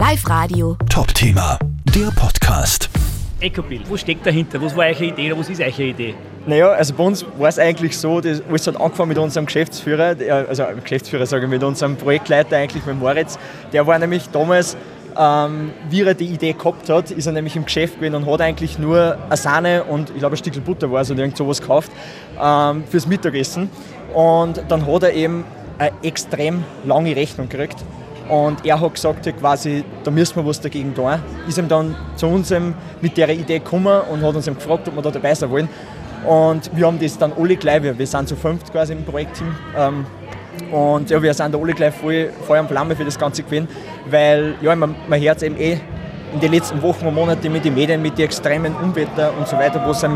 Live Radio. Top-Thema, der Podcast. Ecobill, wo steckt dahinter? Was war eure Idee oder was ist eure Idee? Naja, also bei uns war es eigentlich so, das alles hat angefangen mit unserem Geschäftsführer, also Geschäftsführer sage ich, mit unserem Projektleiter eigentlich, mit Moritz. Der war nämlich damals, ähm, wie er die Idee gehabt hat, ist er nämlich im Geschäft gewesen und hat eigentlich nur eine Sahne und ich glaube ein Stück Butter war es oder irgend sowas gekauft ähm, fürs Mittagessen. Und dann hat er eben eine extrem lange Rechnung gekriegt. Und er hat gesagt, quasi, da müssen wir was dagegen tun. Ist ihm dann zu uns mit der Idee gekommen und hat uns gefragt, ob wir da dabei sein wollen. Und wir haben das dann alle gleich, wir, sind so fünft quasi im Projektteam. Ähm, und ja, wir sind da alle gleich voll Feuer und Flamme für das Ganze gewesen, weil ja, man, man hört es eben eh in den letzten Wochen und Monaten mit den Medien, mit den extremen Unwetter und so weiter, wo sie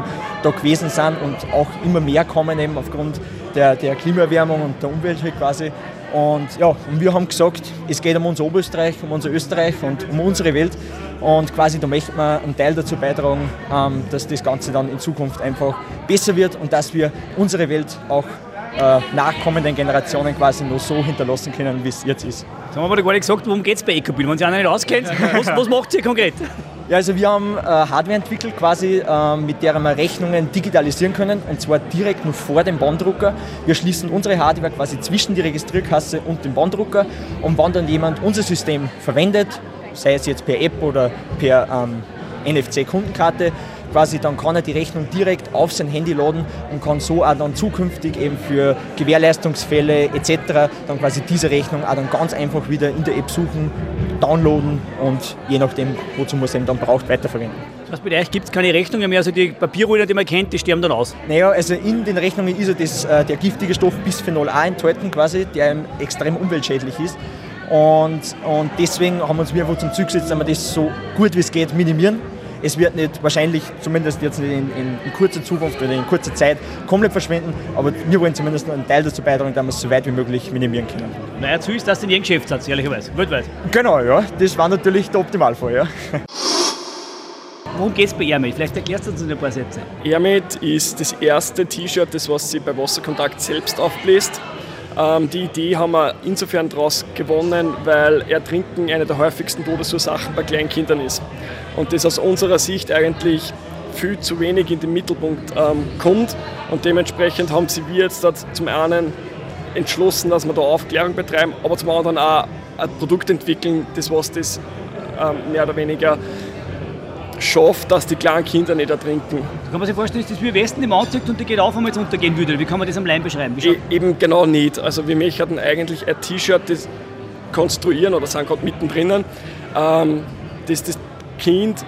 da gewesen sind und auch immer mehr kommen eben aufgrund der, der Klimaerwärmung und der Umwelt halt quasi. Und ja, und wir haben gesagt, es geht um unser Oberösterreich, um unser Österreich und um unsere Welt. Und quasi da möchten wir einen Teil dazu beitragen, ähm, dass das Ganze dann in Zukunft einfach besser wird und dass wir unsere Welt auch äh, nachkommenden Generationen quasi nur so hinterlassen können, wie es jetzt ist. Jetzt haben wir aber gar nicht gesagt, worum geht es bei Ecobill? Wenn Sie einer nicht auskennt, was, was macht ihr konkret? Ja, also wir haben äh, Hardware entwickelt, quasi, äh, mit der wir Rechnungen digitalisieren können und zwar direkt nur vor dem Banddrucker. Wir schließen unsere Hardware quasi zwischen die Registrierkasse und dem Banddrucker und wenn dann jemand unser System verwendet, sei es jetzt per App oder per ähm, NFC-Kundenkarte, quasi dann kann er die Rechnung direkt auf sein Handy laden und kann so auch dann zukünftig eben für Gewährleistungsfälle etc. dann quasi diese Rechnung auch dann ganz einfach wieder in der App suchen, downloaden und je nachdem, wozu man es eben dann braucht, weiterverwenden. Was bei euch gibt es keine Rechnungen mehr, also die Papierrollen, die man kennt, die sterben dann aus? Naja, also in den Rechnungen ist ja das, äh, der giftige Stoff Bisphenol A enthalten quasi, der extrem umweltschädlich ist. Und, und deswegen haben wir uns einfach zum Ziel gesetzt, dass wir das so gut wie es geht minimieren es wird nicht wahrscheinlich, zumindest jetzt nicht in, in, in, kurzer Zukunft oder in kurzer Zeit, komplett verschwinden, aber wir wollen zumindest einen Teil dazu beitragen, dass wir es so weit wie möglich minimieren können. Naja, zu ist das in jedem Geschäftssatz, ehrlicherweise, weltweit. Genau, ja, das war natürlich der Optimalfall, ja. Worum geht es bei Airmate? Vielleicht erklärst du uns in ein paar Sätze. Airmate ist das erste T-Shirt, das was sie bei Wasserkontakt selbst aufbläst. Ähm, die Idee haben wir insofern daraus gewonnen, weil Ertrinken eine der häufigsten Todesursachen bei Kleinkindern ist. Und das aus unserer Sicht eigentlich viel zu wenig in den Mittelpunkt ähm, kommt. Und dementsprechend haben sie wir jetzt zum einen entschlossen, dass wir da Aufklärung betreiben, aber zum anderen auch ein Produkt entwickeln, das was das ähm, mehr oder weniger schafft, dass die kleinen Kinder nicht ertrinken. Kann man sich vorstellen, ist das wie Westen im anzieht und der geht auf, wenn man jetzt untergehen würde? Wie kann man das am Leim beschreiben? E eben genau nicht. Also wir möchten eigentlich ein T-Shirt konstruieren oder sind gerade mittendrin, ähm, das das Kind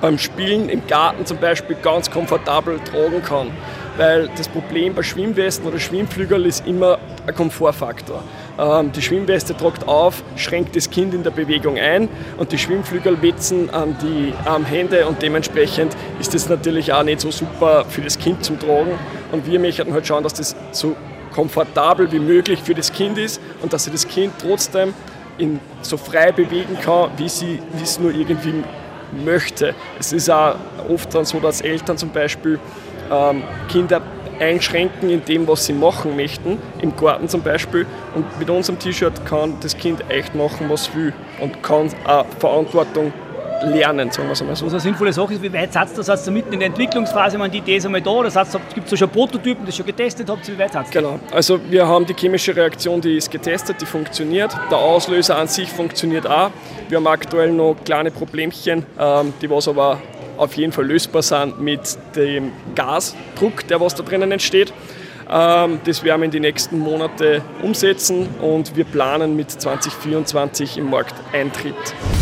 beim Spielen im Garten zum Beispiel ganz komfortabel tragen kann. Weil das Problem bei Schwimmwesten oder Schwimmflügeln ist immer ein Komfortfaktor. Ähm, die Schwimmweste tragt auf, schränkt das Kind in der Bewegung ein und die Schwimmflügel wetzen an die Armhände und dementsprechend ist das natürlich auch nicht so super für das Kind zum Tragen. Und wir möchten halt schauen, dass das so komfortabel wie möglich für das Kind ist und dass sich das Kind trotzdem in so frei bewegen kann, wie sie es nur irgendwie möchte. Es ist auch oft dann so, dass Eltern zum Beispiel ähm, Kinder einschränken in dem, was sie machen möchten, im Garten zum Beispiel. Und mit unserem T-Shirt kann das Kind echt machen, was will und kann auch Verantwortung lernen, sagen wir es einmal so. Was eine sinnvolle Sache ist, wie weit seid ihr? Seid ihr mitten in der Entwicklungsphase? meine, die Idee ist einmal da oder gibt es schon Prototypen, das schon getestet habt? Wie weit seid ihr? Genau, also wir haben die chemische Reaktion, die ist getestet, die funktioniert. Der Auslöser an sich funktioniert auch. Wir haben aktuell noch kleine Problemchen, ähm, die was aber auf jeden Fall lösbar sind mit dem Gasdruck, der was da drinnen entsteht. Ähm, das werden wir in die nächsten Monate umsetzen und wir planen mit 2024 im Markteintritt.